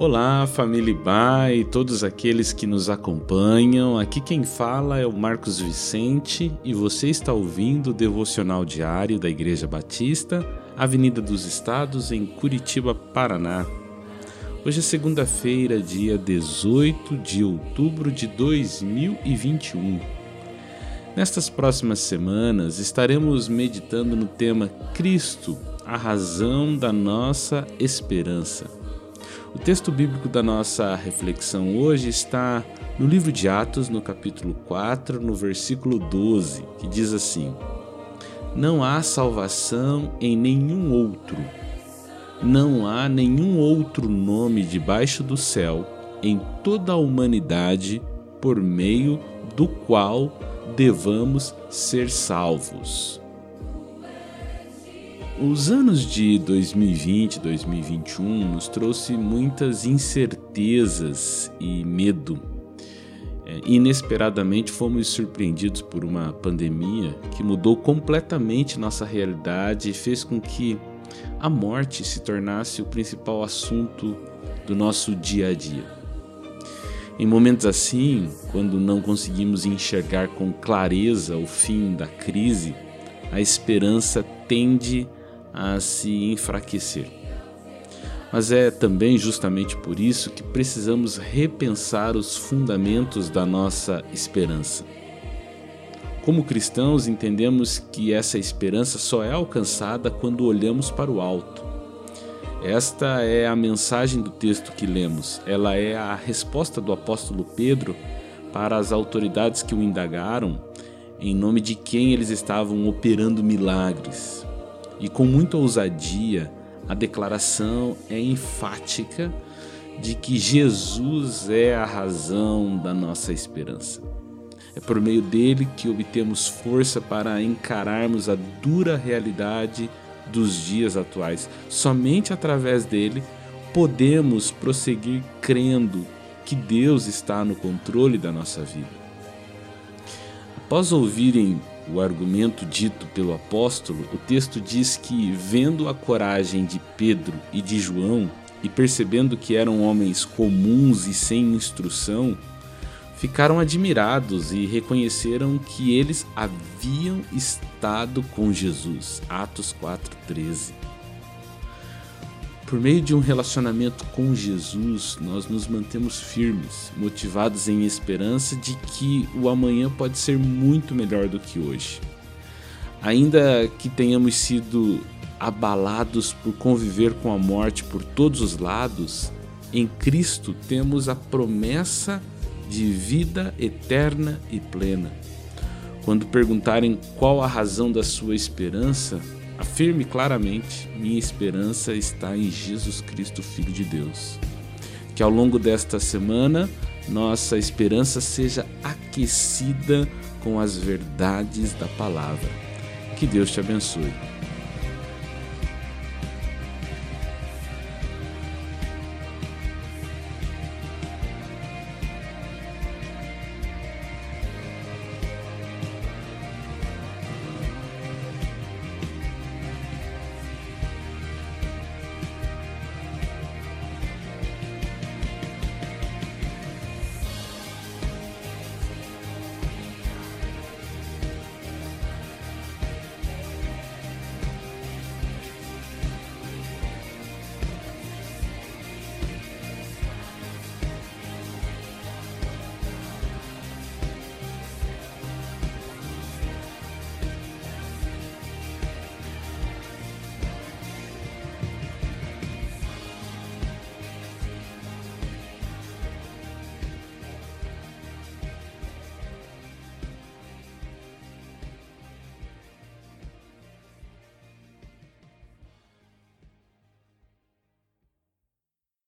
Olá, família Ba e todos aqueles que nos acompanham. Aqui quem fala é o Marcos Vicente e você está ouvindo o devocional diário da Igreja Batista, Avenida dos Estados, em Curitiba, Paraná. Hoje é segunda-feira, dia 18 de outubro de 2021. Nestas próximas semanas estaremos meditando no tema Cristo, a razão da nossa esperança. O texto bíblico da nossa reflexão hoje está no livro de Atos, no capítulo 4, no versículo 12, que diz assim: Não há salvação em nenhum outro, não há nenhum outro nome debaixo do céu em toda a humanidade por meio do qual devamos ser salvos. Os anos de 2020 e 2021 nos trouxe muitas incertezas e medo. É, inesperadamente fomos surpreendidos por uma pandemia que mudou completamente nossa realidade e fez com que a morte se tornasse o principal assunto do nosso dia a dia. Em momentos assim, quando não conseguimos enxergar com clareza o fim da crise, a esperança tende a a se enfraquecer. Mas é também justamente por isso que precisamos repensar os fundamentos da nossa esperança. Como cristãos, entendemos que essa esperança só é alcançada quando olhamos para o alto. Esta é a mensagem do texto que lemos. Ela é a resposta do apóstolo Pedro para as autoridades que o indagaram em nome de quem eles estavam operando milagres. E com muita ousadia, a declaração é enfática de que Jesus é a razão da nossa esperança. É por meio dele que obtemos força para encararmos a dura realidade dos dias atuais. Somente através dele podemos prosseguir crendo que Deus está no controle da nossa vida. Após ouvirem o argumento dito pelo apóstolo, o texto diz que, vendo a coragem de Pedro e de João e percebendo que eram homens comuns e sem instrução, ficaram admirados e reconheceram que eles haviam estado com Jesus. Atos 4:13. Por meio de um relacionamento com Jesus, nós nos mantemos firmes, motivados em esperança de que o amanhã pode ser muito melhor do que hoje. Ainda que tenhamos sido abalados por conviver com a morte por todos os lados, em Cristo temos a promessa de vida eterna e plena. Quando perguntarem qual a razão da sua esperança, Afirme claramente: minha esperança está em Jesus Cristo, Filho de Deus. Que ao longo desta semana nossa esperança seja aquecida com as verdades da palavra. Que Deus te abençoe.